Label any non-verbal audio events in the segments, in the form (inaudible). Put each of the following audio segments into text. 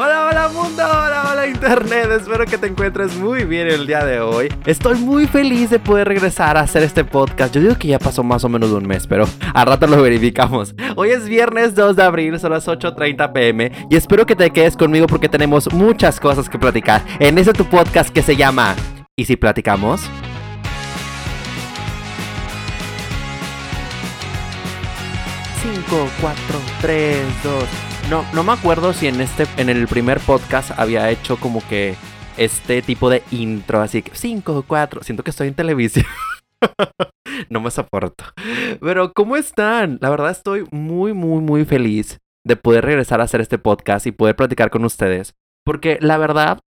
Hola, hola mundo, hola, hola internet, espero que te encuentres muy bien el día de hoy. Estoy muy feliz de poder regresar a hacer este podcast. Yo digo que ya pasó más o menos un mes, pero al rato lo verificamos. Hoy es viernes 2 de abril, son las 8.30 pm y espero que te quedes conmigo porque tenemos muchas cosas que platicar en ese tu podcast que se llama ¿Y si platicamos? 5, 4, 3, 2. No, no me acuerdo si en este, en el primer podcast había hecho como que este tipo de intro, así que 5, 4. Siento que estoy en televisión. (laughs) no me soporto. Pero, ¿cómo están? La verdad estoy muy, muy, muy feliz de poder regresar a hacer este podcast y poder platicar con ustedes. Porque la verdad,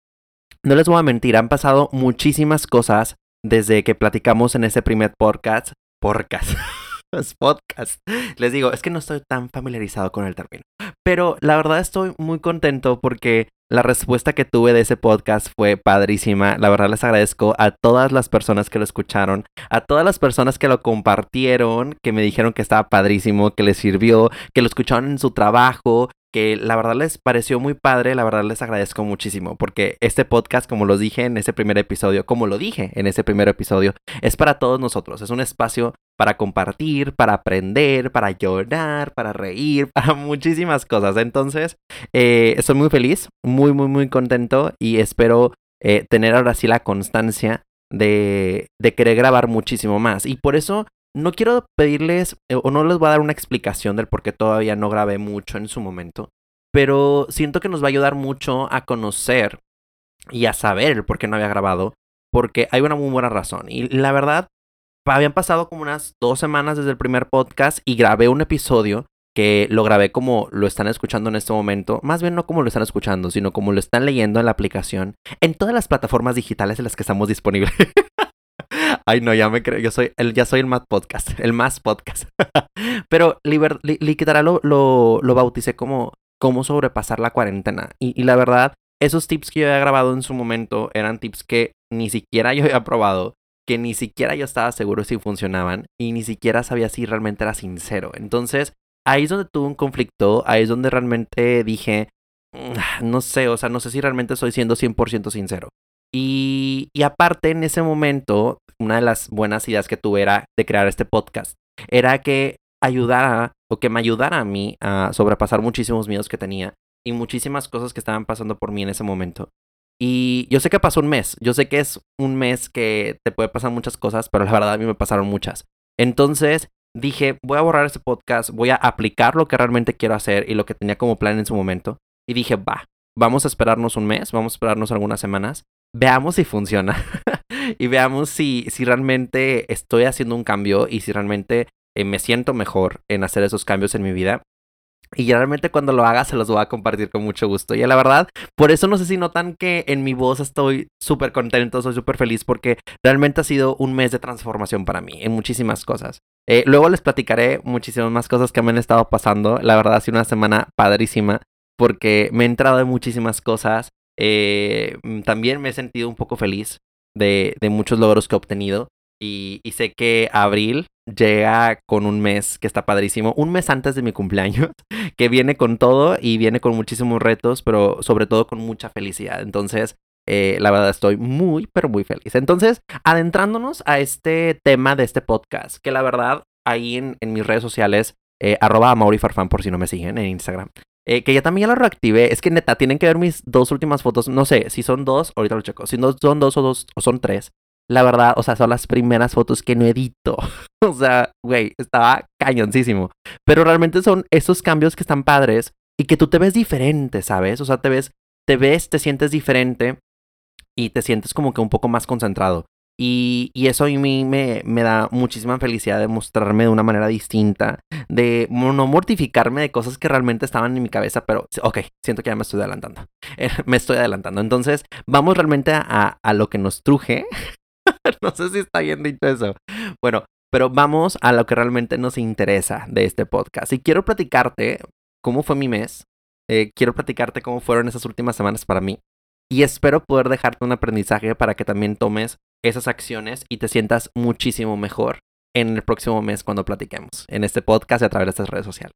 no les voy a mentir, han pasado muchísimas cosas desde que platicamos en ese primer podcast. Podcast. (laughs) (laughs) podcast. Les digo, es que no estoy tan familiarizado con el término. Pero la verdad estoy muy contento porque la respuesta que tuve de ese podcast fue padrísima. La verdad les agradezco a todas las personas que lo escucharon, a todas las personas que lo compartieron, que me dijeron que estaba padrísimo, que les sirvió, que lo escucharon en su trabajo, que la verdad les pareció muy padre, la verdad les agradezco muchísimo, porque este podcast, como lo dije en ese primer episodio, como lo dije en ese primer episodio, es para todos nosotros, es un espacio para compartir, para aprender, para llorar, para reír, (laughs) para muchísimas cosas. Entonces, eh, estoy muy feliz, muy, muy, muy contento y espero eh, tener ahora sí la constancia de, querer grabar muchísimo más. Y por eso no quiero pedirles eh, o no les voy a dar una explicación del por qué todavía no grabé mucho en su momento, pero siento que nos va a ayudar mucho a conocer y a saber el por qué no había grabado, porque hay una muy buena razón. Y la verdad, habían pasado como unas dos semanas desde el primer podcast y grabé un episodio que lo grabé como lo están escuchando en este momento, más bien no como lo están escuchando, sino como lo están leyendo en la aplicación, en todas las plataformas digitales en las que estamos disponibles. (laughs) Ay, no, ya me creo. Yo soy el, ya soy el más podcast. El más podcast. (laughs) Pero liber, lo, lo, bauticé como cómo sobrepasar la cuarentena. Y, la verdad, esos tips que yo había grabado en su momento eran tips que ni siquiera yo había probado. Que ni siquiera yo estaba seguro si funcionaban. Y ni siquiera sabía si realmente era sincero. Entonces, ahí es donde tuve un conflicto. Ahí es donde realmente dije. Mm, no sé, o sea, no sé si realmente estoy siendo 100% sincero. Y, y, aparte, en ese momento, una de las buenas ideas que tuve era de crear este podcast. Era que ayudara o que me ayudara a mí a sobrepasar muchísimos miedos que tenía y muchísimas cosas que estaban pasando por mí en ese momento. Y yo sé que pasó un mes, yo sé que es un mes que te puede pasar muchas cosas, pero la verdad a mí me pasaron muchas. Entonces dije, voy a borrar este podcast, voy a aplicar lo que realmente quiero hacer y lo que tenía como plan en su momento. Y dije, va, vamos a esperarnos un mes, vamos a esperarnos algunas semanas veamos si funciona (laughs) y veamos si, si realmente estoy haciendo un cambio y si realmente eh, me siento mejor en hacer esos cambios en mi vida. Y realmente cuando lo haga se los voy a compartir con mucho gusto. Y la verdad, por eso no sé si notan que en mi voz estoy súper contento, soy súper feliz porque realmente ha sido un mes de transformación para mí en muchísimas cosas. Eh, luego les platicaré muchísimas más cosas que me han estado pasando. La verdad ha sido una semana padrísima porque me he entrado en muchísimas cosas. Eh, mm, también me he sentido un poco feliz de, muchos logros que he obtenido. Y, sé que abril llega con un mes que está padrísimo, un mes antes de mi cumpleaños, (laughs) que viene con todo y viene con muchísimos retos, pero sobre todo con mucha felicidad. Entonces, eh, la verdad estoy muy, pero muy feliz. Entonces, adentrándonos a este tema de este podcast, que la verdad ahí en, mis redes sociales, eh, arroba Farfán por si no me siguen en Instagram, eh, que ya también ya lo reactivé. Es que neta, tienen que ver mis dos últimas fotos. No sé si son dos, ahorita lo checo. Si no son dos o dos o son tres. La verdad, o sea, son las primeras fotos que no edito. (laughs) o sea, güey, estaba cañoncísimo. Pero realmente son esos cambios que están padres y que tú te ves diferente, ¿sabes? O sea, te ves, te ves, te sientes diferente y te sientes como que un poco más concentrado. Y, eso a mí me, me, da muchísima felicidad de mostrarme de una manera distinta, de no mortificarme de cosas que realmente estaban en mi cabeza, pero ok, siento que ya me estoy adelantando. (laughs) me estoy adelantando. Entonces, vamos realmente a, a lo que nos truje. (laughs) no sé si está bien dicho eso. Bueno, pero vamos a lo que realmente nos interesa de este podcast. Y quiero platicarte cómo fue mi mes. Eh, quiero platicarte cómo fueron esas últimas semanas para mí. Y espero poder dejarte un aprendizaje para que también tomes esas acciones y te sientas muchísimo mejor en el próximo mes cuando platiquemos en este podcast y a través de estas redes sociales.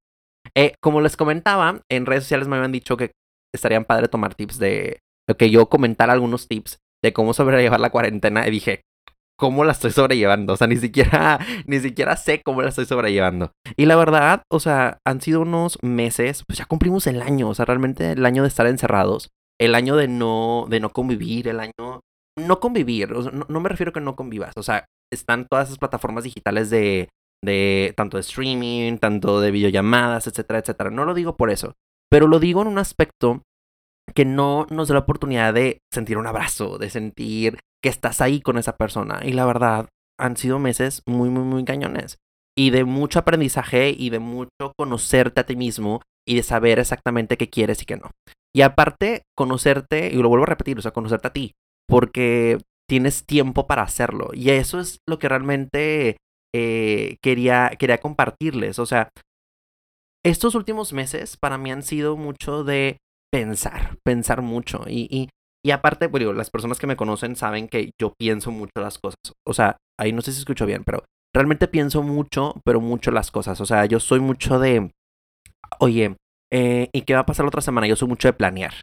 Eh, como les comentaba, en redes sociales me habían dicho que estarían padre tomar tips de, que yo comentar algunos tips de cómo sobrellevar la cuarentena y dije, ¿cómo la estoy sobrellevando? O sea, ni siquiera, (laughs) ni siquiera sé cómo la estoy sobrellevando. Y la verdad, o sea, han sido unos meses, pues ya cumplimos el año, o sea, realmente el año de estar encerrados, el año de no, de no convivir, el año, no convivir, no, no me refiero a que no convivas, o sea, están todas esas plataformas digitales de, de tanto de streaming, tanto de videollamadas, etcétera, etcétera. No lo digo por eso, pero lo digo en un aspecto que no nos da la oportunidad de sentir un abrazo, de sentir que estás ahí con esa persona. Y la verdad, han sido meses muy, muy, muy cañones. Y de mucho aprendizaje y de mucho conocerte a ti mismo y de saber exactamente qué quieres y qué no. Y aparte, conocerte, y lo vuelvo a repetir, o sea, conocerte a ti, porque tienes tiempo para hacerlo. Y eso es lo que realmente eh, quería, quería compartirles. O sea, estos últimos meses para mí han sido mucho de pensar, pensar mucho. Y, y, aparte, bueno, las personas que me conocen saben que yo pienso mucho las cosas. O sea, ahí no sé si escucho bien, pero realmente pienso mucho, pero mucho las cosas. O sea, yo soy mucho de, oye, eh, ¿y qué va a pasar la otra semana? Yo soy mucho de planear.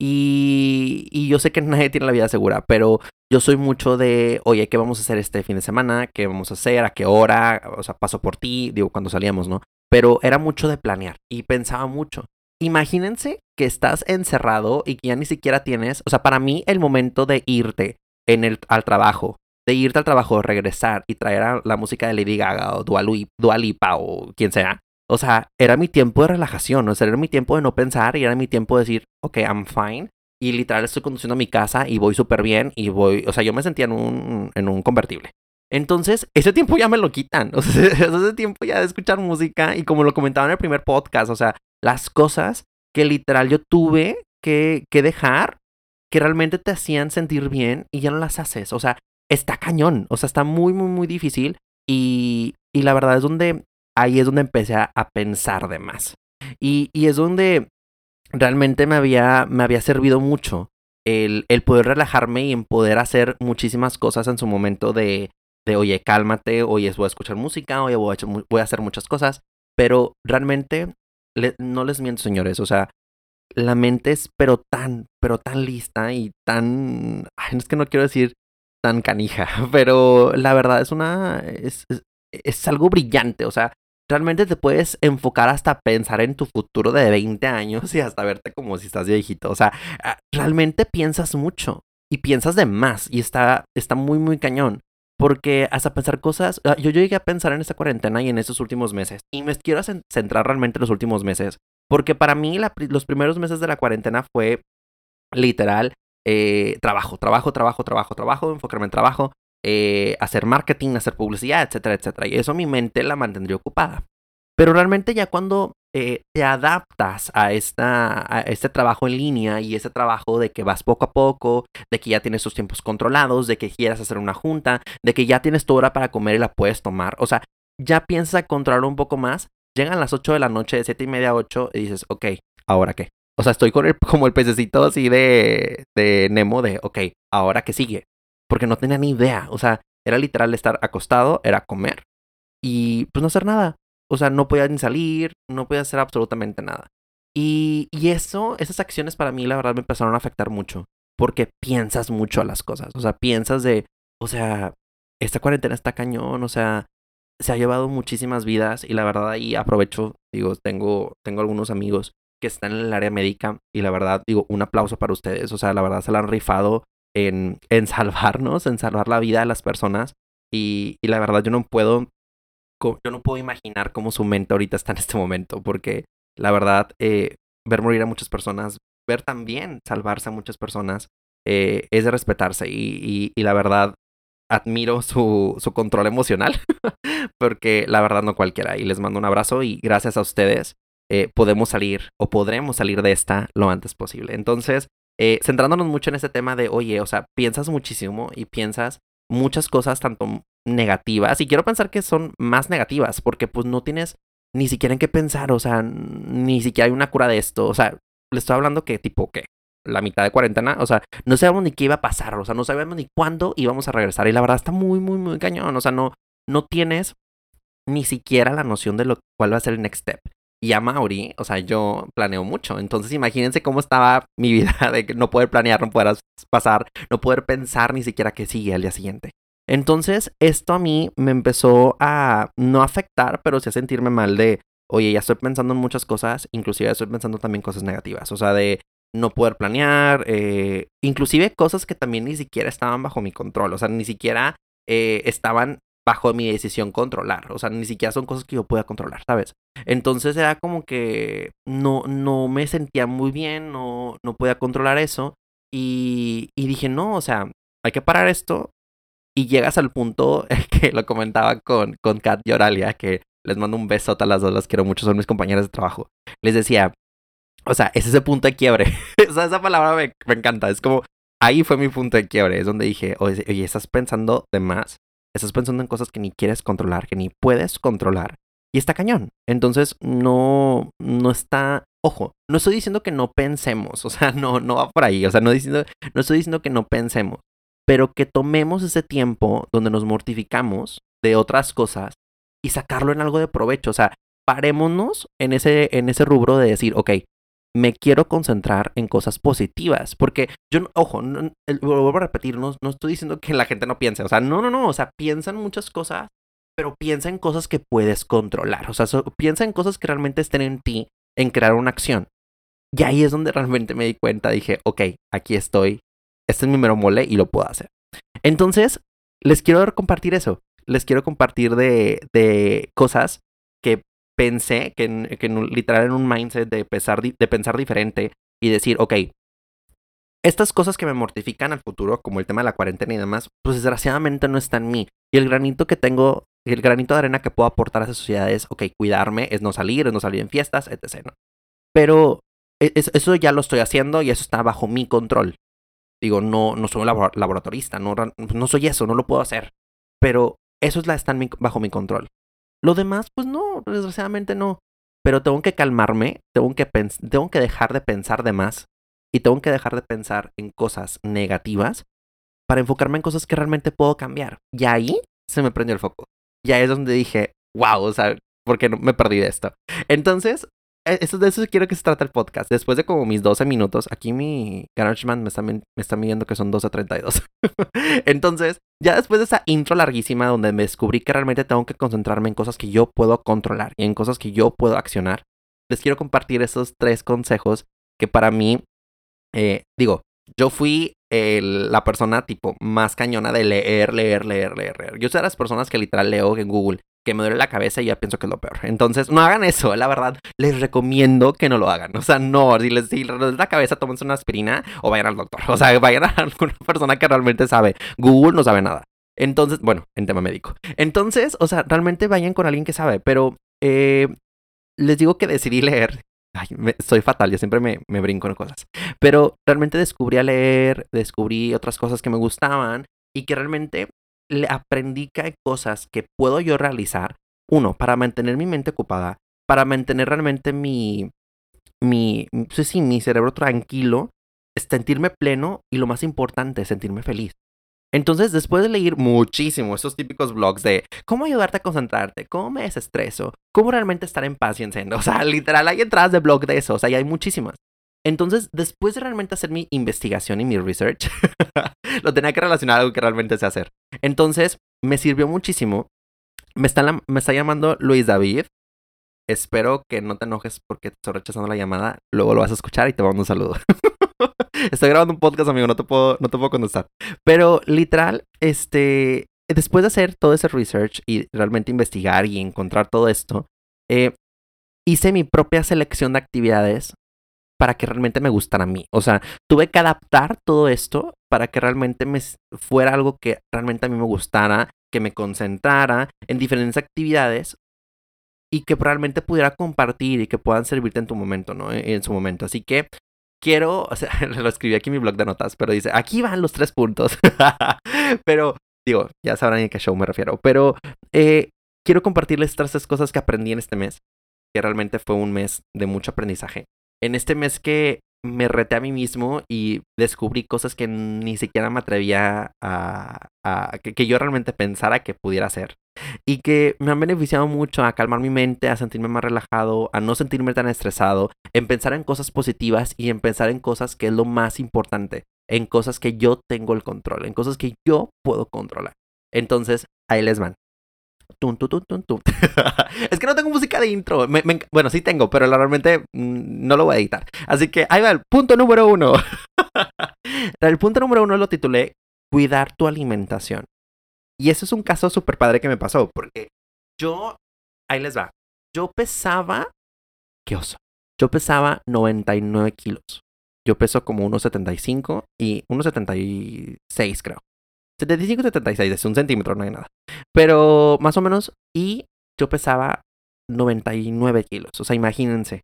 Y, y, yo sé que (laughs) nadie tiene la vida segura, pero yo soy mucho de, oye, ¿qué vamos a hacer este fin de semana? ¿Qué vamos a hacer? ¿A qué hora? O sea, paso por ti, digo, cuando salíamos, ¿no? pero era mucho de planear y pensaba mucho. Imagínense que estás encerrado y que ya ni siquiera tienes, o sea, para mí el momento de irte en el, al trabajo, de irte al trabajo, regresar y traer la música de Lady Gaga o Dua Lipa o quien sea, o sea, era mi tiempo de relajación, o sea, era mi tiempo de no pensar y era mi tiempo de decir, ok, I'm fine. Y literal estoy conduciendo a mi casa y voy súper bien y voy, o sea, yo me sentía en un, en un convertible. Entonces, ese tiempo ya me lo quitan. (laughs) O sea, ese tiempo ya de escuchar música y como lo comentaba en el primer podcast, o sea, las cosas que literal yo tuve que, que dejar que realmente te hacían sentir bien y ya no las haces. O sea, está cañón. O sea, está muy, muy, muy difícil. Y, y la verdad es donde ahí es donde empecé a, pensar de más. Y, y, es donde realmente me había, me había servido mucho el, el poder relajarme y en poder hacer muchísimas cosas en su momento de, de, oye, cálmate, oye, voy a escuchar música, oye, voy a, voy a hacer muchas cosas, pero realmente no les miento, señores, o sea, la mente es pero tan, pero tan lista y tan, es que no quiero decir tan canija, (laughs) pero la verdad es una, es, es, algo brillante, o sea, realmente te puedes enfocar hasta pensar en tu futuro de 20 años (laughs) y hasta verte como si estás viejito. O sea, ah, realmente piensas mucho y piensas de más y está, está muy, muy cañón. Porque hasta pensar cosas, ah, yo, llegué a pensar en esta cuarentena y en estos últimos meses. Y me quiero centrar realmente en los últimos meses. Porque para mí los primeros meses de la cuarentena fue literal eh, trabajo, trabajo, trabajo, trabajo, trabajo, enfocarme en trabajo, eh, hacer marketing, hacer publicidad, etcétera, etcétera. Y eso mi mente la mantendría ocupada. Pero realmente ya cuando eh, te adaptas a, esta, este trabajo en línea y ese trabajo de que vas poco a poco, de que ya tienes tus tiempos controlados, de que quieras hacer una junta, de que ya tienes tu hora para comer y la puedes tomar. O sea, ya piensas controlar un poco más. Llegan las 8 de la noche, de 7 y media a 8, y dices, ok, ¿ahora qué? O sea, estoy con el, (laughs) como el pececito así de, de Nemo de, ok, ¿ahora qué sigue? Porque no tenía ni idea. O sea, era literal estar acostado, era comer y pues no hacer nada. O sea, no podía ni salir, no podía hacer absolutamente nada. Y, y eso, esas acciones para mí, la verdad, me empezaron a afectar mucho. Porque piensas mucho a las cosas. O sea, piensas de, o sea, esta cuarentena está cañón, o sea, se ha llevado muchísimas vidas y la verdad ahí aprovecho, digo, tengo, tengo algunos amigos que están en el área médica y la verdad, digo, un aplauso para ustedes, o sea, la verdad se la han rifado en, en (laughs) salvarnos, en salvar la vida de las personas y, y la verdad yo no puedo yo no puedo imaginar cómo su mente ahorita está en este momento, porque la verdad, eh, ver morir a muchas personas, ver también salvarse a muchas personas, eh, es de respetarse y, y, la verdad, admiro su, su control emocional, (laughs) porque la verdad no cualquiera. Y les mando un abrazo y gracias a ustedes eh, podemos salir o podremos salir de esta lo antes posible. Entonces, centrándonos mucho en este tema de, oye, o sea, piensas muchísimo y piensas muchas cosas, tanto negativas, y quiero pensar que son más negativas, porque pues no tienes ni siquiera en qué pensar, o sea, ni siquiera hay una cura de esto, o sea, le estoy hablando que tipo, ¿qué? La mitad de cuarentena, o sea, no sabemos ni qué iba a pasar, o sea, no sabemos ni cuándo íbamos a regresar, y la verdad está muy, muy, muy cañón, o sea, no, no tienes ni siquiera la noción de lo cuál va a ser el next step. Y a Mauri, o sea, yo planeo mucho. Entonces imagínense cómo estaba (laughs) mi vida de no poder planear, no poder pasar, no poder pensar ni siquiera que sigue al día siguiente. Entonces, esto a mí me empezó a no afectar, pero sí a sentirme mal de, oye, ya estoy pensando en muchas cosas, inclusive estoy pensando también cosas negativas, o sea, de no poder planear, eh, inclusive cosas que también ni siquiera estaban bajo mi control, o sea, ni siquiera eh, estaban bajo mi decisión controlar, o sea, ni siquiera son cosas que yo pueda controlar, ¿sabes? Entonces era como que no, no me sentía muy bien, no, no podía controlar eso y, y dije, no, o sea, hay que parar esto, y llegas al punto (laughs) que lo comentaba con, con Kat y Oralia, que les mando un beso a las dos, las quiero mucho, son mis compañeras de trabajo. Les decía, o sea, es ese punto de quiebre. (laughs) o sea, esa palabra me, me, encanta. Es como, ahí fue mi punto de quiebre. Es donde dije, oye, estás pensando de más. Estás pensando en cosas que ni quieres controlar, que ni puedes controlar. Y está cañón. Entonces, no, no está, ojo, no estoy diciendo que no pensemos. (laughs) O sea, no, no va por ahí. O sea, no, diciendo, no estoy diciendo que no pensemos pero que tomemos ese tiempo donde nos mortificamos de otras cosas y sacarlo en algo de provecho. O sea, parémonos en ese, en ese rubro de decir, ok, me quiero concentrar en cosas positivas. Porque yo, ojo, no, vuelvo a repetir, no, no, estoy diciendo que la gente no piense. O sea, no, no, no. O sea, piensa en muchas cosas, pero piensa en cosas que puedes controlar. O sea, piensa en cosas que realmente estén en ti, en crear una acción. Y ahí es donde realmente me di cuenta. Dije, ok, aquí estoy este es mi mero mole y lo puedo hacer. Entonces, les quiero compartir eso. Les quiero compartir de, de cosas que pensé, que, que literal en un mindset de pensar, de pensar diferente y decir, ok, estas cosas que me mortifican al futuro, como el tema de la cuarentena y demás, pues desgraciadamente no está en mí. Y el granito que tengo, el granito de arena que puedo aportar a esa sociedad es, ok, cuidarme, es no salir, es no salir en fiestas, etc. ¿no? Pero e, eso ya lo estoy haciendo y eso está bajo mi control. Digo, no, no soy un laboratorista, no, no soy eso, no lo puedo hacer. Pero eso es la, está bajo mi control. Lo demás, pues no, desgraciadamente no. Pero tengo que calmarme, tengo que, tengo que dejar de pensar de más y tengo que dejar de pensar en cosas negativas para enfocarme en cosas que realmente puedo cambiar. Y ahí se me prendió el foco. Ya es donde dije, wow, o sea, ¿por qué no me perdí de esto? Entonces, eso, de eso quiero que se trate el podcast. Después de como mis 12 minutos, aquí mi GarageBand me está, me está midiendo que son 12.32. (laughs) Entonces, ya después de esa intro larguísima donde me descubrí que realmente tengo que concentrarme en cosas que yo puedo controlar y en cosas que yo puedo accionar, les quiero compartir esos tres consejos que para mí, eh, digo, yo fui la persona tipo más cañona de leer, leer, leer, leer, leer. Yo soy de las personas que literal leo en Google que me duele la cabeza y ya pienso que es lo peor. Entonces, no hagan eso, la verdad. Les recomiendo que no lo hagan. O sea, no, si les, duele la cabeza, tómense una aspirina o vayan al doctor. O sea, (laughs) vayan a alguna persona que realmente sabe. Google no sabe nada. Entonces, bueno, en tema médico. Entonces, o sea, realmente vayan con alguien que sabe. Pero eh, les digo que decidí leer. Ay, soy fatal, yo siempre me, me brinco en cosas. Pero realmente descubrí a leer, descubrí otras cosas que me gustaban y que realmente le aprendí que hay cosas que puedo yo realizar, uno, para mantener mi mente ocupada, para mantener realmente mi, mi, pues sí, mi cerebro tranquilo, sentirme pleno y lo más importante, sentirme feliz. Entonces, después de leer muchísimo esos típicos blogs de cómo ayudarte a concentrarte, cómo me desestreso, cómo realmente estar en paz y en o sea, literal, hay entradas de blog de eso, o sea, y hay muchísimas. Entonces, después de realmente hacer mi investigación y mi research, (laughs) lo tenía que relacionar a algo que realmente sé hacer. Entonces, me sirvió muchísimo. Me está, llamando Luis David. Espero que no te enojes porque te estoy rechazando la llamada. Luego lo vas a escuchar y te mando un saludo. (laughs) estoy grabando un podcast, amigo, no te puedo, no te puedo contestar. Pero literal, este, después de hacer todo ese research y realmente investigar y encontrar todo esto, eh, hice mi propia selección de actividades para que realmente me gustara a mí. O sea, tuve que adaptar todo esto para que realmente me fuera algo que realmente a mí me gustara, que me concentrara en diferentes actividades y que realmente pudiera compartir y que puedan servirte en tu momento, ¿no? En su momento. Así que quiero, o sea, (laughs) lo escribí aquí en mi blog de notas, pero dice, aquí van los tres puntos. (laughs) pero, digo, ya sabrán a qué show me refiero. Pero eh, quiero compartirles tres cosas que aprendí en este mes, que realmente fue un mes de mucho aprendizaje en este mes que me reté a mí mismo y descubrí cosas que ni siquiera me atrevía a, que, yo realmente pensara que pudiera hacer. y que me han beneficiado mucho a calmar mi mente, a sentirme más relajado, a no sentirme tan estresado, en pensar en cosas positivas y en pensar en cosas que es lo más importante, en cosas que yo tengo el control, en cosas que yo puedo controlar. Entonces, ahí les van. (laughs) es que no tengo música de intro. bueno, sí tengo, pero realmente mm, no lo voy a editar. Así que ahí va el punto número uno. (laughs) el punto número uno lo titulé Cuidar tu alimentación. Y eso es un caso súper padre que me pasó, porque yo, ahí les va, yo pesaba, qué oso, yo pesaba 99 kilos. Yo peso como 1,75 y 1,76 creo. 75, 76, es un centímetro, no hay nada. Pero más o menos, y yo pesaba 99 kilos. O sea, imagínense.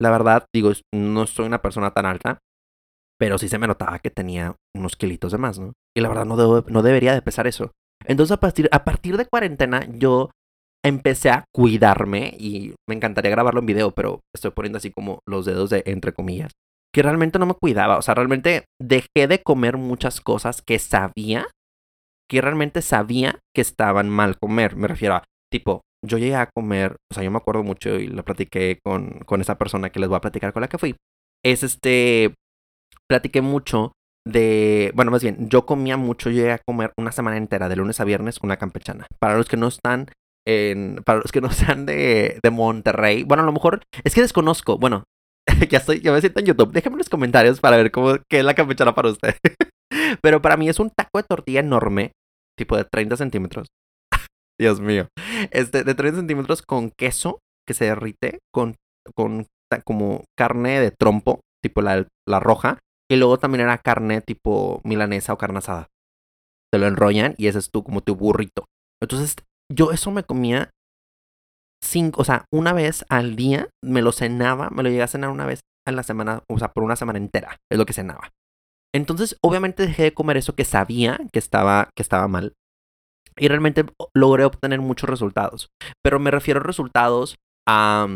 La verdad, digo, no soy una persona tan alta, pero sí se me notaba que tenía unos kilitos de más, ¿no? Y la verdad no, no debería de pesar eso. Entonces, a partir, a partir de cuarentena, yo empecé a cuidarme y me encantaría grabarlo en video, pero estoy poniendo así como los dedos de entre comillas, que realmente no me cuidaba, o sea, realmente dejé de comer muchas cosas que sabía que realmente sabía que estaban mal comer. Me refiero a, tipo, yo llegué a comer, o sea, yo me acuerdo mucho y lo platiqué con, con esa persona que les voy a platicar con la que fui. Es este, platiqué mucho de, bueno, más bien, yo comía mucho, llegué a comer una semana entera, de lunes a viernes, una campechana. Para los que no están en, para los que no (laughs) sean de, de Monterrey, bueno, a lo mejor, es que desconozco, bueno, (laughs) ya estoy, ya me siento en YouTube, déjenme en los comentarios para ver cómo, qué es la campechana para usted. (laughs) Pero para mí es un taco de tortilla enorme tipo de 30 centímetros. (laughs) Dios mío. Este, de 30 centímetros con queso que se derrite, con, con como carne de trompo, tipo la, la roja. Y luego también era carne tipo milanesa o carne asada. Te lo enrollan y ese es tu, como tu burrito. Entonces, yo eso me comía cinco, o sea, una vez al día, me lo cenaba, me lo llegué a cenar una vez en la semana, o sea, por una semana entera, es lo que cenaba. Entonces, obviamente dejé de comer eso que sabía que estaba, que estaba mal. Y realmente logré obtener muchos resultados. Pero me refiero a resultados a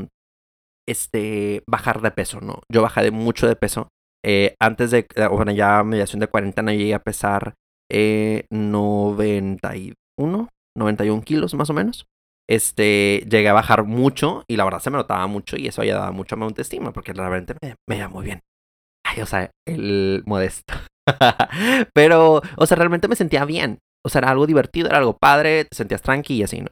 este, bajar de peso, ¿no? Yo bajé de mucho de peso. Eh, antes de, eh, bueno, ya a mediación de cuarentena llegué a pesar eh, 91, 91 kilos más o menos. Este, llegué a bajar mucho y la verdad se me notaba mucho y eso ya daba mucho autoestima porque realmente me, me iba muy bien. O sea, el modesto. (laughs) Pero, o sea, realmente me sentía bien. O sea, era algo divertido, era algo padre, te sentías tranqui y así, ¿no?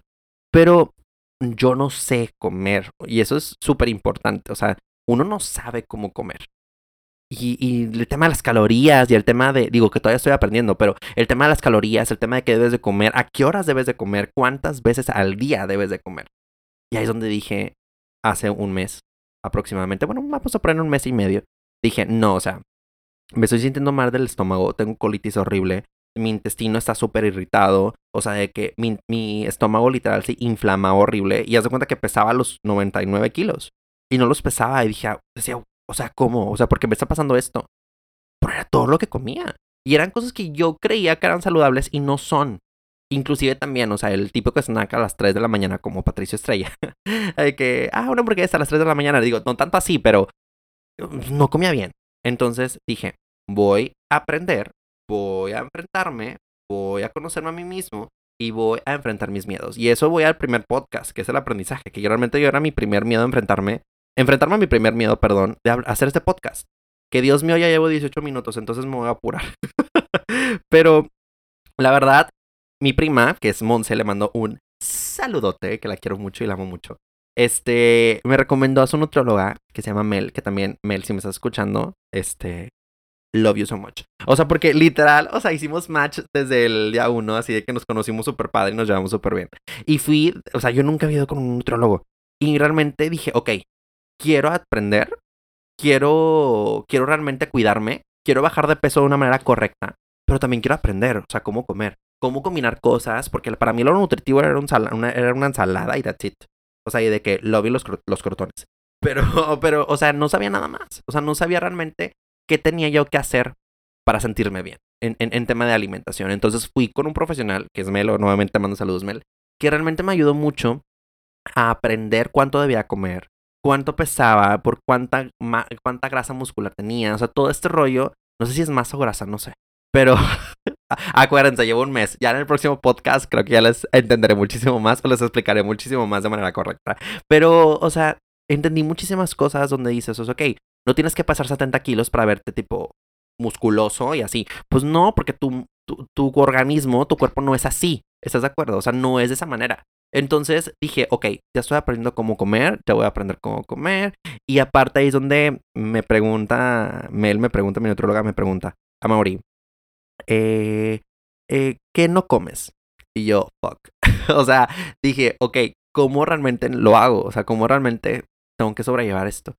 Pero yo no sé comer. Y eso es súper importante. O sea, uno no sabe cómo comer. Y, y, el tema de las calorías y el tema de, digo que todavía estoy aprendiendo, pero el tema de las calorías, el tema de qué debes de comer, a qué horas debes de comer, cuántas veces al día debes de comer. Y ahí es donde dije, hace un mes aproximadamente, bueno, vamos a poner un mes y medio, dije, no, o sea, me estoy sintiendo mal del estómago, tengo colitis horrible, mi intestino está súper irritado, o sea, de que mi, estómago literal se inflama horrible y haz de cuenta que pesaba los 99 kilos y no los pesaba y dije, ah, decía, o sea, ¿cómo? O sea, ¿por qué me está pasando esto? Pero era todo lo que comía. Y eran cosas que yo creía que eran saludables y no son. Inclusive también, o sea, el que snack a las 3 de la mañana como Patricio Estrella. (laughs) de que, ah, una hamburguesa a las 3 de la mañana. Digo, no tanto así, pero no comía bien. Entonces dije, voy a aprender, voy a enfrentarme, voy a conocerme a mí mismo y voy a enfrentar mis miedos. Y eso voy al primer podcast, que es el aprendizaje, que yo realmente yo era mi primer miedo a enfrentarme, enfrentarme a mi primer miedo, perdón, de hacer este podcast. Que Dios mío, ya llevo 18 minutos, entonces me voy a apurar. (laughs) Pero la verdad, mi prima, que es Monse, le mandó un saludote, que la quiero mucho y la amo mucho. Este, me recomendó a su nutrióloga, que se llama Mel, que también, Mel, si me estás escuchando, este, love you so much. O sea, porque literal, o sea, hicimos match desde el día uno, así de que nos conocimos súper padre y nos llevamos súper bien. Y fui, o sea, yo nunca había ido con un nutriólogo. Y realmente dije, ok, quiero aprender, quiero, quiero realmente cuidarme, quiero bajar de peso de una manera correcta, pero también quiero aprender, o sea, cómo comer, cómo combinar cosas, porque para mí lo nutritivo era, una, era una ensalada y that's it. O sea, y de que lo vi los, los crotones. Pero, (laughs) pero, o sea, no sabía nada más. O sea, no sabía realmente qué tenía yo que hacer para sentirme bien en, en, tema de alimentación. Entonces fui con un profesional, que es Melo, nuevamente mando saludos Mel, que realmente me ayudó mucho a aprender cuánto debía comer, cuánto pesaba, por cuánta, cuánta grasa muscular tenía, o sea, todo este rollo, no sé si es masa o grasa, no sé, pero (laughs) (laughs) Acuérdense, llevo un mes. Ya en el próximo podcast creo que ya les entenderé muchísimo más o les explicaré muchísimo más de manera correcta. Pero, o sea, entendí muchísimas cosas donde dices, ok, no tienes que pasar 70 kilos para verte tipo musculoso y así. Pues no, porque tu, tu, tu organismo, tu cuerpo no es así. ¿Estás de acuerdo? O sea, no es de esa manera. Entonces dije, ok, ya estoy aprendiendo cómo comer, ya voy a aprender cómo comer. Y aparte ahí es donde me pregunta, Mel me pregunta, mi nutrióloga me pregunta, a Mauri, eh, eh, ¿qué no comes? Y yo, fuck. (laughs) o sea, dije, ok, ¿cómo realmente lo hago? O sea, ¿cómo realmente tengo que sobrellevar esto?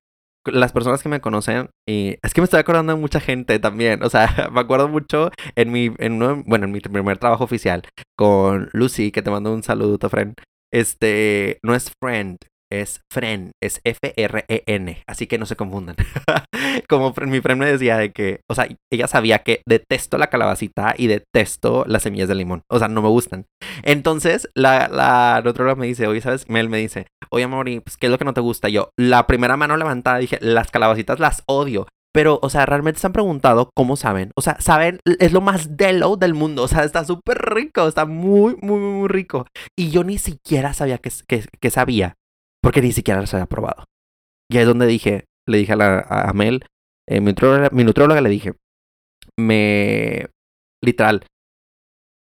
Las personas que me conocen, y es que me estoy acordando de mucha gente también. O sea, (laughs) me acuerdo mucho en mi, en uno, bueno, en mi primer trabajo oficial con Lucy, que te mando un saludo, friend. Este, no es friend, es friend, es F-R-E-N, así que no se confundan. (laughs) (laughs) Como mi friend me decía de que, o sea, ella sabía que detesto la calabacita y detesto las semillas de limón, o sea, no me gustan. Entonces, la, la otra me dice, oye, ¿sabes? Mel me dice, oye, Mori, pues, ¿qué es lo que no te gusta? Yo, la primera mano levantada, dije, las calabacitas las odio. Pero, o sea, realmente se han preguntado cómo saben. O sea, saben, es lo más delo del mundo. O sea, está súper rico, está muy, muy, muy rico. Y yo ni siquiera sabía que, que, sabía, porque ni siquiera los había probado. Y ahí es donde dije, le dije a, la, Mel, eh, mi, nutrióloga, le dije, me, literal,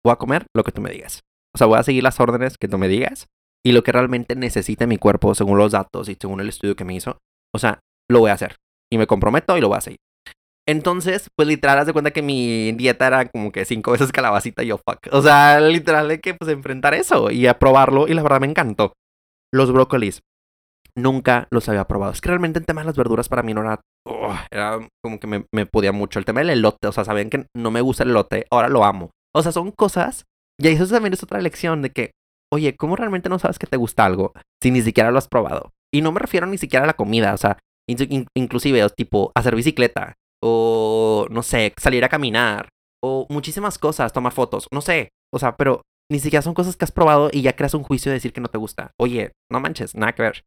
voy a comer lo que tú me digas. O sea, voy a seguir las órdenes que tú me digas y lo que realmente necesita mi cuerpo según los datos y según el estudio que me hizo. O sea, lo voy a hacer y me comprometo y lo voy a seguir. Entonces, pues literal, haz de cuenta que mi dieta era como que cinco veces calabacita y yo fuck. O sea, literal hay que pues enfrentar eso y aprobarlo y la verdad me encantó. Los brócolis. Nunca los había probado. Es que realmente el tema de las verduras para mí no era... era como que me, me podía mucho. El tema del elote, o sea, sabían que no me gusta el elote, ahora lo amo. O sea, son cosas... Y eso también es otra lección de que, oye, ¿cómo realmente no sabes que te gusta algo si ni siquiera lo has probado? Y no me refiero ni siquiera a la comida, o sea, inclusive tipo hacer bicicleta o no sé, salir a caminar o muchísimas cosas, tomar fotos, no sé, o sea, pero ni siquiera son cosas que has probado y ya creas un juicio de decir que no te gusta. Oye, no manches, nada que ver.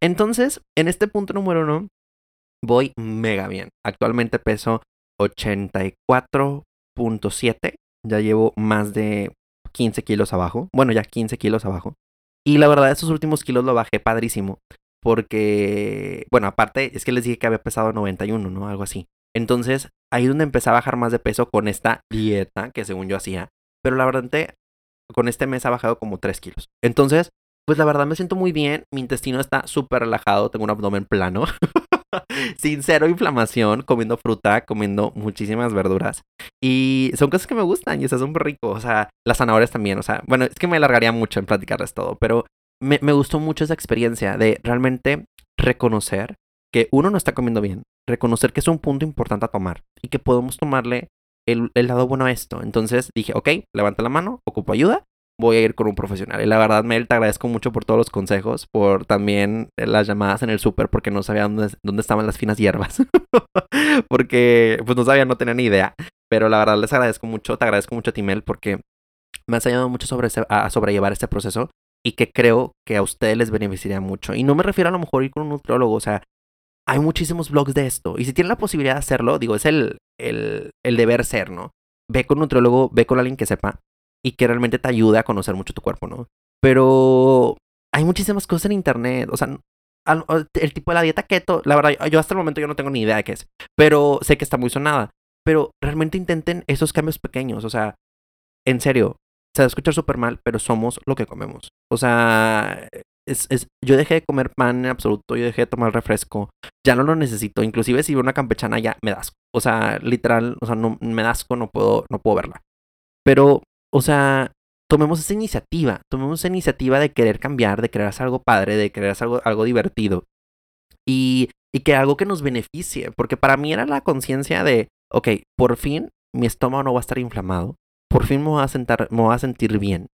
Entonces, en este punto número uno, voy mega bien. Actualmente peso 84.7. Ya llevo más de 15 kilos abajo. Bueno, ya 15 kilos abajo. Y la verdad, esos últimos kilos lo bajé padrísimo. Porque, bueno, aparte, es que les dije que había pesado 91, ¿no? Algo así. Entonces, ahí es donde empecé a bajar más de peso con esta dieta que según yo hacía. Pero la verdad, con este mes ha bajado como 3 kilos. Entonces, pues la verdad me siento muy bien. Mi intestino está súper relajado. Tengo un abdomen plano. (laughs) (laughs) sin cero inflamación, comiendo fruta, comiendo muchísimas verduras. Y son cosas que me gustan y sea, son ricos. O sea, las zanahorias también. O sea, bueno, es que me alargaría mucho en platicarles todo, pero me, me gustó mucho esa experiencia de realmente reconocer que uno no está comiendo bien, reconocer que es un punto importante a tomar y que podemos tomarle el, el, lado bueno a esto. Entonces dije, ok, levanta la mano, ocupo ayuda, voy a ir con un profesional. Y la verdad, Mel, te agradezco mucho por todos los consejos, por también las llamadas en el súper, porque no sabía dónde, dónde estaban las finas hierbas. (laughs) porque pues no sabía, no tenía ni idea. Pero la verdad les agradezco mucho, te agradezco mucho a ti, Mel, porque me has ayudado mucho sobre a sobrellevar este proceso y que creo que a ustedes les beneficiaría mucho. Y no me refiero a lo mejor ir con un nutriólogo, o sea, hay muchísimos blogs de esto. Y si tienen la posibilidad de hacerlo, digo, es el, el, el deber ser, ¿no? Ve con un nutriólogo, ve con alguien que sepa y que realmente te ayude a conocer mucho tu cuerpo, ¿no? Pero hay muchísimas cosas en internet, o sea, el tipo de la dieta keto, la verdad, yo hasta el momento yo no tengo ni idea de qué es, pero sé que está muy sonada. Pero realmente intenten esos cambios pequeños, o sea, en serio, se va a escuchar súper mal, pero somos lo que comemos. O sea, es, es, yo dejé de comer pan en absoluto, yo dejé de tomar refresco, ya no lo necesito. Inclusive si veo una campechana ya me das. O sea, literal, o sea, no me das, no puedo, no puedo verla. Pero, o sea, tomemos esa iniciativa, tomemos esa iniciativa de querer cambiar, de querer hacer algo padre, de querer hacer algo, algo divertido. Y, y que algo que nos beneficie, porque para mí era la conciencia de, ok, por fin mi estómago no va a estar inflamado, por fin me voy a, sentar, me voy a sentir bien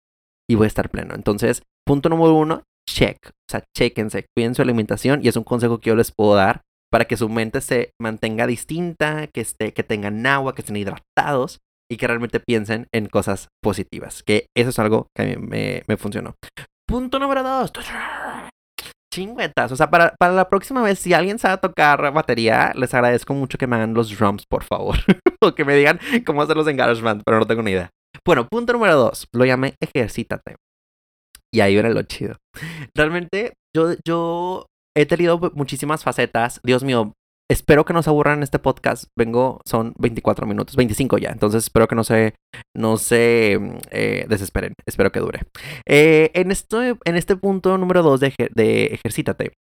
y voy a estar pleno. Entonces, punto número uno, check. O sea, chequense, cuiden su alimentación y es un consejo que yo les puedo dar para que su mente se mantenga distinta, que, esté, que tengan agua, que estén hidratados y que realmente piensen en cosas positivas. Que eso es algo que a mí me, me funcionó. Punto número dos. chingüetas. O sea, para, para la próxima vez, si alguien sabe tocar batería, les agradezco mucho que me hagan los drums, por favor. (laughs) o que me digan cómo hacerlos en GarageBand, pero no tengo ni idea. Bueno, punto número dos. Lo llamé ejercítate. Y ahí viene lo chido. Realmente, yo, yo he tenido muchísimas facetas. Dios mío, espero que no se aburran en este podcast. Vengo, son 24 minutos, 25 ya. Entonces espero que no se, no se eh, desesperen. Espero que dure. Eh, en, esto, en este punto número 2 de, de ejercítate,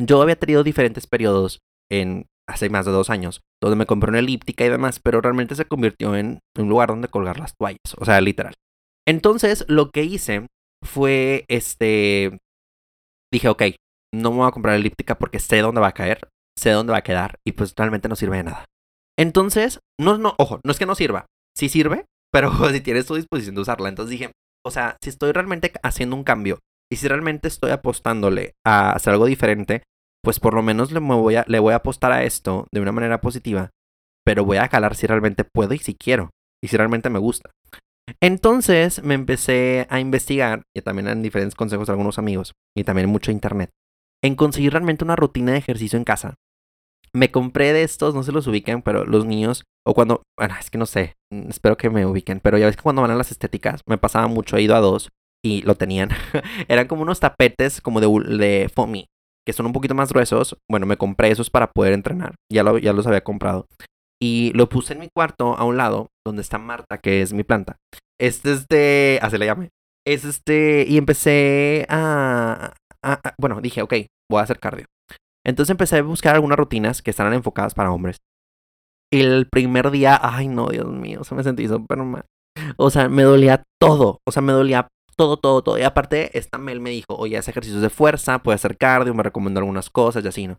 yo había tenido diferentes periodos en hace más de dos años, donde me compré una elíptica y demás, pero realmente se convirtió en un lugar donde colgar las toallas, o sea, literal. Entonces, lo que hice fue, este, dije, ok, no me voy a comprar elíptica porque sé dónde va a caer, sé dónde va a quedar y pues realmente no sirve de nada. Entonces, no, no, ojo, no es que no sirva, sí sirve, (laughs) pero si tienes tu disposición de usarla. Entonces dije, o sea, si estoy realmente haciendo un cambio y si realmente estoy apostándole a hacer algo diferente, pues por lo menos le, voy a, le voy a apostar a esto de una manera positiva, pero voy a calar si realmente puedo y si quiero, y si realmente me gusta. Entonces me empecé a investigar, y también en diferentes consejos de algunos amigos, y también mucho internet, en conseguir realmente una rutina de ejercicio en casa. Me compré de estos, no se los ubiquen, pero los niños, o cuando, bueno, es que no sé, mm, espero que me ubiquen, pero ya ves que cuando van a las estéticas, me pasaba mucho, he ido a dos y lo tenían. (laughs) Eran como unos tapetes como de, de foamy, que son un poquito más gruesos. Bueno, me compré esos para poder entrenar, ya, lo, ya los había comprado. Y lo puse en mi cuarto a un lado, donde está Marta, que es mi planta. Este es de, así le llame. Es este, y empecé a, bueno, dije, ok, voy a hacer cardio. Entonces empecé a buscar algunas rutinas que estaban enfocadas para hombres. El primer día, ay no, Dios mío, se me sentí súper mal. O sea, me dolía todo. O sea, me dolía todo, todo, todo. Y aparte, esta Mel me dijo, oye, hace ejercicios de fuerza, puede hacer cardio, me recomendó algunas cosas y así, ¿no?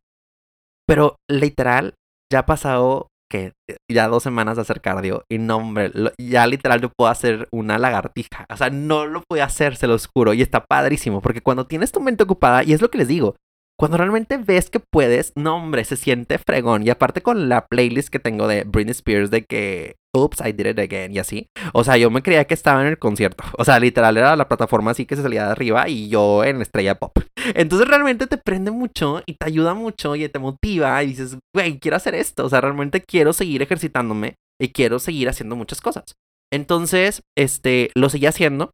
Pero literal, ya ha pasado que ya dos semanas de hacer cardio y no, hombre, ya literal yo puedo hacer una lagartija. O sea, no lo puedo hacer, se lo juro. Y está padrísimo, porque cuando tienes tu mente ocupada, y es lo que les digo, cuando realmente ves que puedes, no, hombre, se siente fregón. Y aparte con la playlist que tengo de Britney Spears de que, oops, I did it again y así. O sea, yo me creía que estaba en el concierto. O sea, literal era la plataforma así que se salía de arriba y yo en estrella pop. Entonces realmente te prende mucho y te ayuda mucho y te motiva y dices, güey, quiero hacer esto. O sea, realmente quiero seguir ejercitándome y quiero seguir haciendo muchas cosas. Entonces, este, lo seguí haciendo.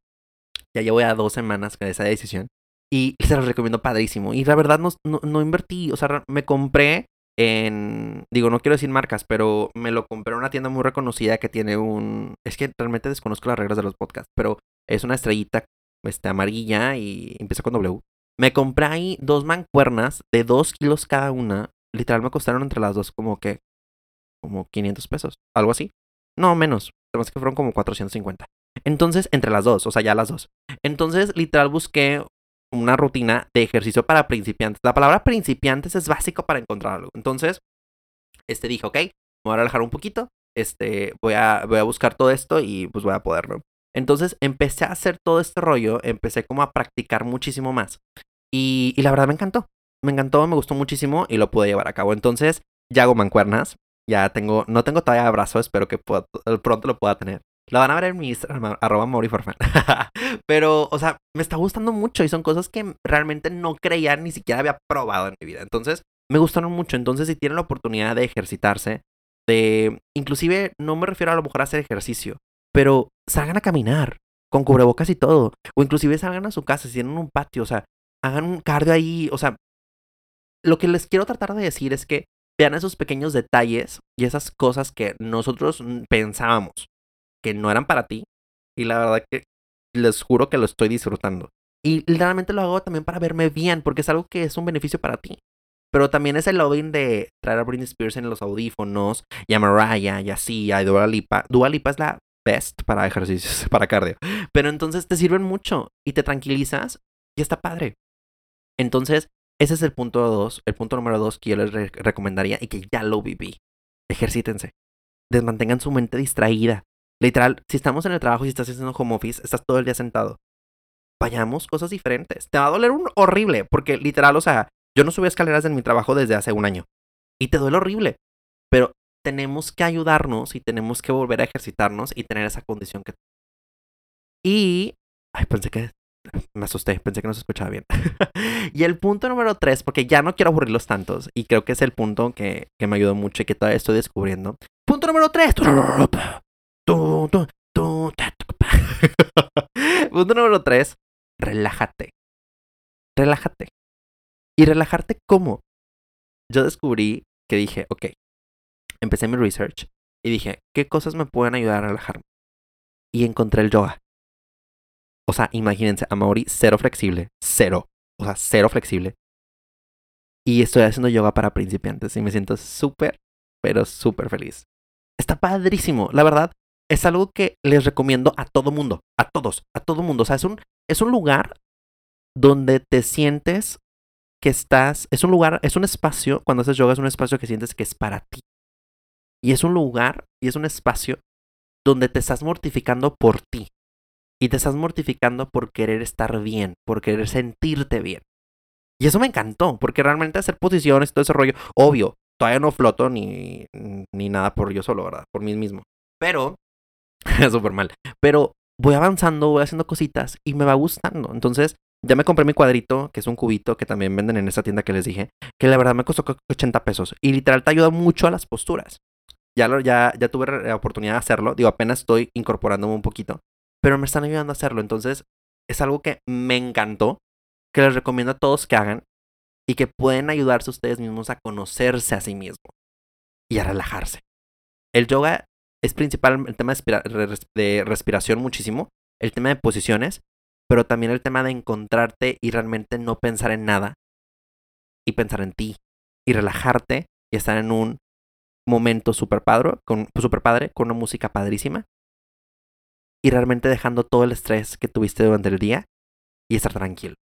Ya llevo ya dos semanas con esa decisión. Y se los recomiendo padrísimo. Y la verdad no, no, invertí, o sea, me compré en, digo, no quiero decir marcas, pero me lo compré en una tienda muy reconocida que tiene un, es que realmente desconozco las reglas de los podcasts, pero es una estrellita este, amarilla y empieza con W. Me compré ahí dos mancuernas de dos kilos cada una. Literal me costaron entre las dos como que, como 500 pesos, algo así. No, menos, además que fueron como 450. Entonces, entre las dos, o sea, ya las dos. Entonces, literal busqué una rutina de ejercicio para principiantes. La palabra principiantes es básico para encontrar algo. Entonces, este dije, ok, me voy a relajar un poquito, este, voy a, voy a buscar todo esto y pues voy a poderlo. Entonces empecé a hacer todo este rollo, empecé como a practicar muchísimo más. Y, y la verdad me encantó, me encantó, me gustó muchísimo y lo pude llevar a cabo. Entonces ya hago mancuernas, ya tengo, no tengo todavía abrazo, espero que pronto lo pueda tener. La van a ver en mi Instagram, (laughs) arroba moriforfan. (laughs) Pero, o sea, me está gustando mucho y son cosas que realmente no creía ni siquiera había probado en mi vida. Entonces, me gustaron mucho. Entonces, si tienen la oportunidad de ejercitarse, de... Inclusive, no me refiero a lo mejor a hacer ejercicio, pero salgan a caminar con cubrebocas y todo. O inclusive salgan a su casa, si tienen un patio, o sea, hagan un cardio ahí. O sea, lo que les quiero tratar de decir es que vean esos pequeños detalles y esas cosas que nosotros pensábamos que no eran para ti. Y la verdad que les juro que lo estoy disfrutando. Y realmente lo hago también para verme bien, porque es algo que es un beneficio para ti. Pero también es el lobbying de traer a Britney Spears en los audífonos, y a Mariah, y así, a Dua Lipa. Dua Lipa es la best para ejercicios, (laughs) para cardio. Pero entonces te sirven mucho y te tranquilizas y está padre. Entonces, ese es el punto dos, el punto número dos que yo les recomendaría y que ya lo viví. Ejercítense. Desmantengan su mente distraída. Literal, si estamos en el trabajo y estás haciendo home office, estás todo el día sentado. Vayamos cosas diferentes. Te va a doler un horrible, porque literal, o sea, yo no subí escaleras en mi trabajo desde hace un año. Y te duele horrible. Pero tenemos que ayudarnos y tenemos que volver a ejercitarnos y tener esa condición que... Y... Ay, pensé que me asusté, pensé que no se escuchaba bien. (laughs) y el punto número tres, porque ya no quiero aburrirlos tantos, y creo que es el punto que, que me ayudó mucho y que todavía estoy descubriendo. Punto número tres. (laughs) punto número tres, relájate. Relájate. ¿Y relajarte cómo? Yo descubrí que dije, ok, empecé mi research y dije, ¿qué cosas me pueden ayudar a relajarme? Y encontré el yoga. O sea, imagínense, a Maori cero flexible, cero, o sea, cero flexible. Y estoy haciendo yoga para principiantes y me siento súper, pero súper feliz. Está padrísimo, la verdad, es algo que les recomiendo a todo mundo, a todos, a todo mundo. O sea, es un, es un lugar donde te sientes que estás, es un lugar, es un espacio, cuando haces yoga es un espacio que sientes que es para ti. Y es un lugar y es un espacio donde te estás mortificando por ti. Y te estás mortificando por querer estar bien, por querer sentirte bien. Y eso me encantó, porque realmente hacer posiciones y todo ese rollo, obvio, todavía no floto ni, ni nada por yo solo, ¿verdad? Por mí mismo. Pero, (laughs) súper mal. Pero voy avanzando, voy haciendo cositas y me va gustando. Entonces, ya me compré mi cuadrito, que es un cubito que también venden en esa tienda que les dije, que la verdad me costó 80 pesos. Y literal te ayuda mucho a las posturas. Ya, lo, ya, ya tuve la oportunidad de hacerlo. Digo, apenas estoy incorporándome un poquito. Pero me están ayudando a hacerlo. Entonces, es algo que me encantó. Que les recomiendo a todos que hagan. Y que pueden ayudarse ustedes mismos a conocerse a sí mismos. Y a relajarse. El yoga es principal el tema de respiración muchísimo. El tema de posiciones pero también el tema de encontrarte y realmente no pensar en nada y pensar en ti y relajarte y estar en un momento súper padre, con, super padre, con una música padrísima y realmente dejando todo el estrés que tuviste durante el día y estar tranquilo.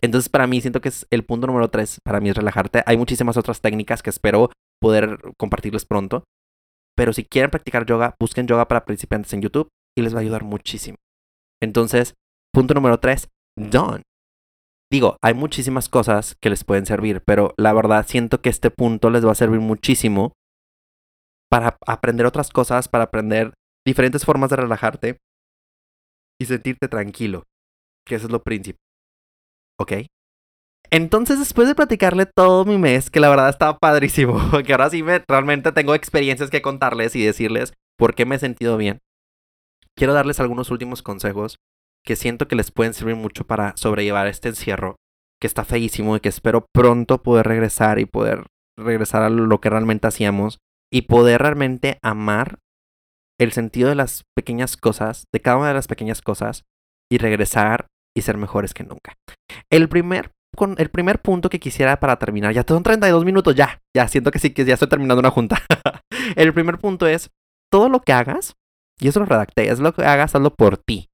Entonces para mí siento que es el punto número tres, para mí es relajarte. Hay muchísimas otras técnicas que espero poder compartirles pronto, pero si quieren practicar yoga, busquen yoga para principiantes en YouTube y les va a ayudar muchísimo. Entonces, Punto número tres, done. Digo, hay muchísimas cosas que les pueden servir, pero la verdad siento que este punto les va a servir muchísimo para aprender otras cosas, para aprender diferentes formas de relajarte y sentirte tranquilo, que eso es lo principal. ¿Ok? Entonces, después de platicarle todo mi mes, que la verdad estaba padrísimo, (laughs) que ahora sí me, realmente tengo experiencias que contarles y decirles por qué me he sentido bien, quiero darles algunos últimos consejos que siento que les pueden servir mucho para sobrellevar este encierro, que está feísimo y que espero pronto poder regresar y poder regresar a lo que realmente hacíamos y poder realmente amar el sentido de las pequeñas cosas, de cada una de las pequeñas cosas y regresar y ser mejores que nunca. El primer, con, el primer punto que quisiera para terminar, ya son 32 minutos, ya, ya siento que sí, que ya estoy terminando una junta. (laughs) el primer punto es, todo lo que hagas, y eso lo redacté, es lo que hagas, hazlo por ti.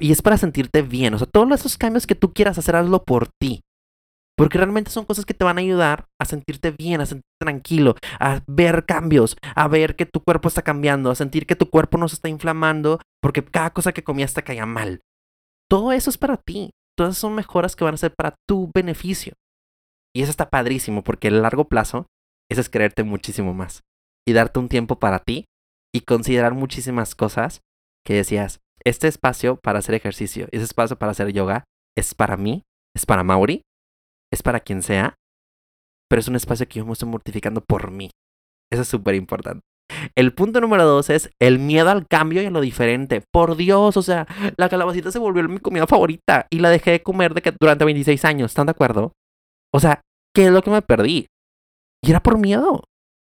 Y es para sentirte bien. O sea, todos esos cambios que tú quieras hacer, hazlo por ti. Porque realmente son cosas que te van a ayudar a sentirte bien, a sentirte tranquilo, a ver cambios, a ver que tu cuerpo está cambiando, a sentir que tu cuerpo no se está inflamando porque cada cosa que comías te caía mal. Todo eso es para ti. Todas son mejoras que van a ser para tu beneficio. Y eso está padrísimo porque a largo plazo, eso es creerte muchísimo más. Y darte un tiempo para ti y considerar muchísimas cosas que decías, este espacio para hacer ejercicio, ese espacio para hacer yoga, es para mí, es para Mauri, es para quien sea, pero es un espacio que yo me estoy mortificando por mí. Eso es súper importante. El punto número dos es el miedo al cambio y a lo diferente. Por Dios, o sea, la calabacita se volvió mi comida favorita y la dejé de comer de que durante 26 años, ¿están de acuerdo? O sea, ¿qué es lo que me perdí? Y era por miedo,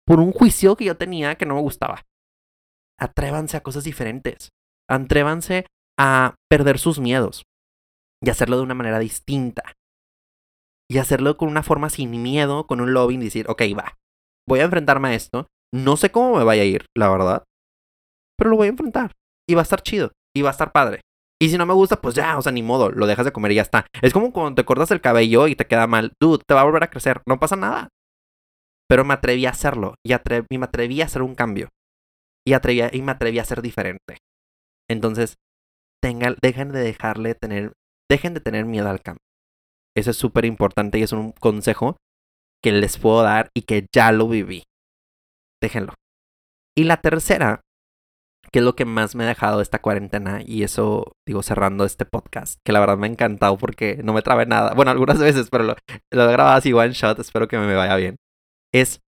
por un juicio que yo tenía que no me gustaba. Atrévanse a cosas diferentes. Atrévanse a perder sus miedos y hacerlo de una manera distinta. Y hacerlo con una forma sin miedo, con un lobbying, decir, ok, va, voy a enfrentarme a esto. No sé cómo me vaya a ir, la verdad, pero lo voy a enfrentar. Y va a estar chido, y va a estar padre. Y si no me gusta, pues ya, o sea, ni modo, lo dejas de comer y ya está. Es como cuando te cortas el cabello y te queda mal. Dude, te va a volver a crecer, no pasa nada. Pero me atreví a hacerlo, y, me atreví a hacer un cambio. Y, y me atreví a ser diferente. Entonces, dejen de dejarle tener, dejen de tener miedo al cambio. Eso es súper importante y es un consejo que les puedo dar y que ya lo viví. Déjenlo. Y la tercera, ¿Qué es lo que más me ha dejado esta cuarentena? Y eso, digo, cerrando este podcast, que la verdad me ha encantado porque no me trabe nada. Bueno, (laughs) algunas veces, pero lo, lo he grabado así one shot, espero que me vaya bien. Es,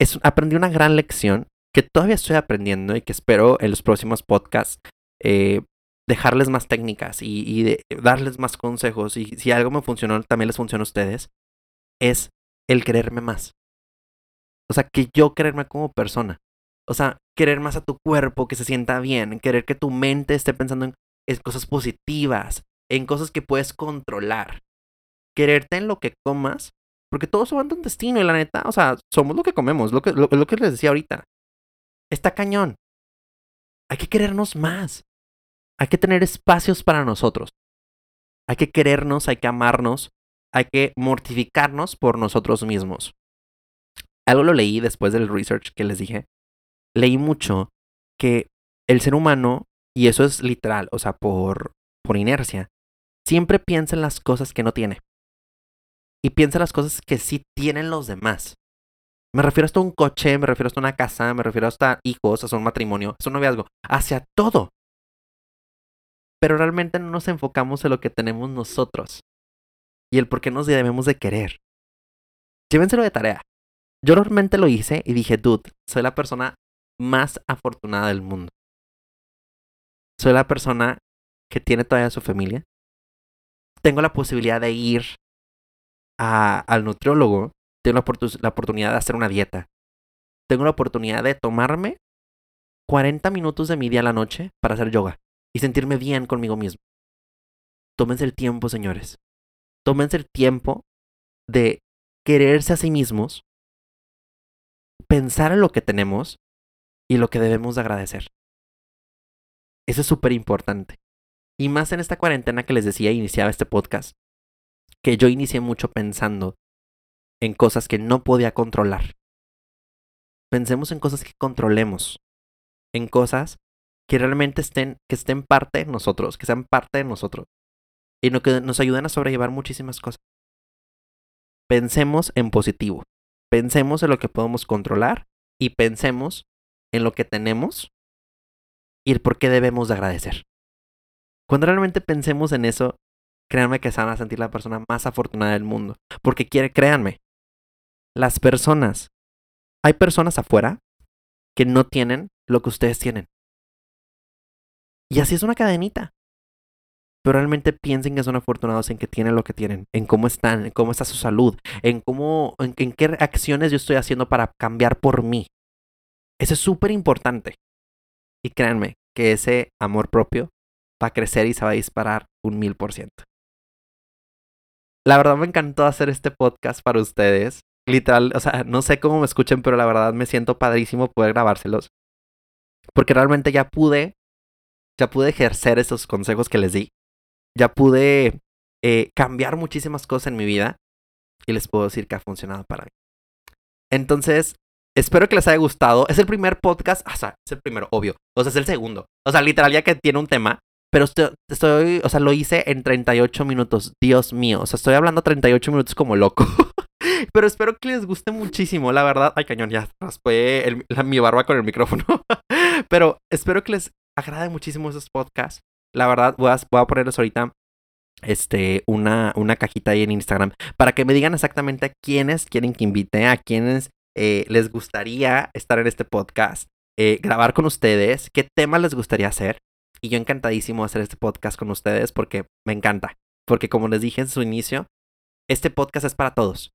es, aprendí una gran lección que todavía estoy aprendiendo y que espero en los próximos podcasts eh, dejarles más técnicas y, darles más consejos. Y si algo me funcionó, también les funciona a ustedes. Es el quererme más. O sea, que yo quererme como persona. O sea, querer más a tu cuerpo, que se sienta bien, querer que tu mente esté pensando en, cosas positivas, en cosas que puedes controlar. Quererte en lo que comas, porque todo se va en un destino y la neta, o sea, somos lo que comemos, lo que, lo que les decía ahorita. Está cañón. Hay que querernos más. Hay que tener espacios para nosotros. Hay que querernos, hay que amarnos, hay que mortificarnos por nosotros mismos. Algo lo leí después del research que les dije. Leí mucho que el ser humano, y eso es literal, o sea, por, por inercia, siempre piensa en las cosas que no tiene. Y piensa en las cosas que sí tienen los demás. Me refiero hasta un coche, me refiero hasta una casa, me refiero hasta hijos, hasta un matrimonio, hasta un noviazgo, hacia todo pero realmente no nos enfocamos en lo que tenemos nosotros y el por qué nos debemos de querer. Llévenselo de tarea. Yo realmente lo hice y dije, dude, soy la persona más afortunada del mundo. Soy la persona que tiene todavía su familia. Tengo la posibilidad de ir al nutriólogo. Tengo la, la oportunidad de hacer una dieta. Tengo la oportunidad de tomarme 40 minutos de mi día a la noche para hacer yoga y sentirme bien conmigo mismo. Tómense el tiempo, señores. Tómense el tiempo de quererse a sí mismos, pensar en lo que tenemos y lo que debemos de agradecer. Eso es súper importante. Y más en esta cuarentena que les decía, iniciaba este podcast, que yo inicié mucho pensando en cosas que no podía controlar. Pensemos en cosas que controlemos, en cosas que realmente estén, que estén parte de nosotros, que sean parte de nosotros. Y no, que nos ayuden a sobrellevar muchísimas cosas. Pensemos en positivo. Pensemos en lo que podemos controlar y pensemos en lo que tenemos y el por qué debemos de agradecer. Cuando realmente pensemos en eso, créanme que se van a sentir la persona más afortunada del mundo. Porque quiere, créanme, las personas, hay personas afuera que no tienen lo que ustedes tienen. Y así es una cadenita. Pero realmente piensen que son afortunados en que tienen lo que tienen, en cómo están, en cómo está su salud, en cómo, en, qué acciones yo estoy haciendo para cambiar por mí. Eso es súper importante. Y créanme que ese amor propio va a crecer y se va a disparar un mil por ciento. La verdad me encantó hacer este podcast para ustedes. Literal, o sea, no sé cómo me escuchen, pero la verdad me siento padrísimo poder grabárselos. Porque realmente ya pude ya pude ejercer esos consejos que les di, ya pude eh, cambiar muchísimas cosas en mi vida y les puedo decir que ha funcionado para mí. Entonces, espero que les haya gustado. Es el primer podcast, o sea, es el primero, obvio. O sea, es el segundo. O sea, literal ya que tiene un tema, pero estoy, o sea, lo hice en 38 minutos. Dios mío, o sea, estoy hablando 38 minutos como loco. (laughs) pero espero que les guste muchísimo, la verdad. Ay, cañón, ya raspé mi barba con el micrófono. (laughs) pero espero que les agrada muchísimo esos podcasts. La verdad, voy a, voy a ponerles ahorita este, una, una cajita ahí en Instagram para que me digan exactamente a quiénes quieren que invite, a quiénes eh, les gustaría estar en este podcast, eh, grabar con ustedes, qué temas les gustaría hacer. Y yo encantadísimo hacer este podcast con ustedes porque me encanta. Porque como les dije en su inicio, este podcast es para todos.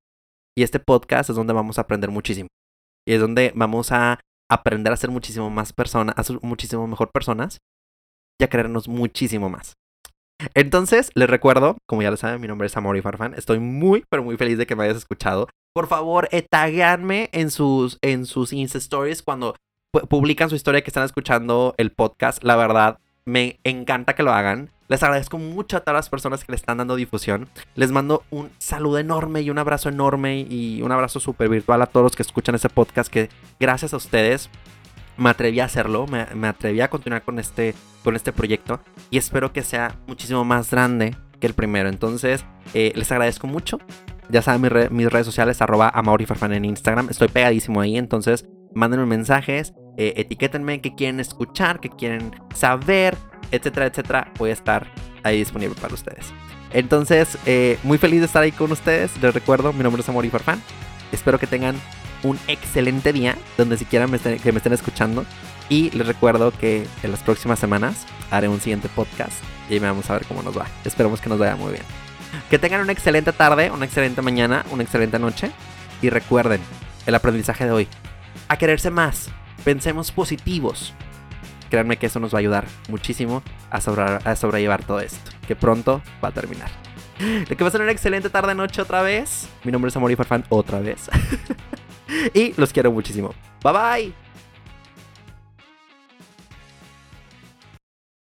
Y este podcast es donde vamos a aprender muchísimo. Y es donde vamos a aprender a ser muchísimo más personas, a ser muchísimo mejor personas y a querernos muchísimo más. Entonces, les recuerdo, como ya lo saben, mi nombre es Amori Farfan. Estoy muy, pero muy feliz de que me hayas escuchado. Por favor, eh, en sus, en sus Insta Stories cuando publican su historia que están escuchando el podcast. La verdad, me encanta que lo hagan. Les agradezco mucho a todas las personas que le están dando difusión. Les mando un saludo enorme y un abrazo enorme y un abrazo súper virtual a todos los que escuchan este podcast que gracias a ustedes me atreví a hacerlo, me, atreví a continuar con este, con este proyecto y espero que sea muchísimo más grande que el primero. Entonces, eh, les agradezco mucho. Ya saben mis, redes sociales, arroba Farfan en Instagram. Estoy pegadísimo ahí, entonces mándenme mensajes eh, etiquétenme qué quieren escuchar, qué quieren saber, etcétera, etcétera. Voy a estar ahí disponible para ustedes. Entonces, eh, muy feliz de estar ahí con ustedes. Les recuerdo, mi nombre es Amor Farfán. Espero que tengan un excelente día donde siquiera me que me estén escuchando. Y les recuerdo que en las próximas semanas haré un siguiente podcast y vamos a ver cómo nos va. Esperemos que nos vaya muy bien. Que tengan una excelente tarde, una excelente mañana, una excelente noche. Y recuerden el aprendizaje de hoy. A quererse más. Pensemos positivos. Créanme que eso nos va a ayudar muchísimo a, a sobrellevar todo esto. Que pronto va a terminar. Que ser una excelente tarde noche otra vez. Mi nombre es Amor y Farfán otra vez. (laughs) y los quiero muchísimo. Bye bye.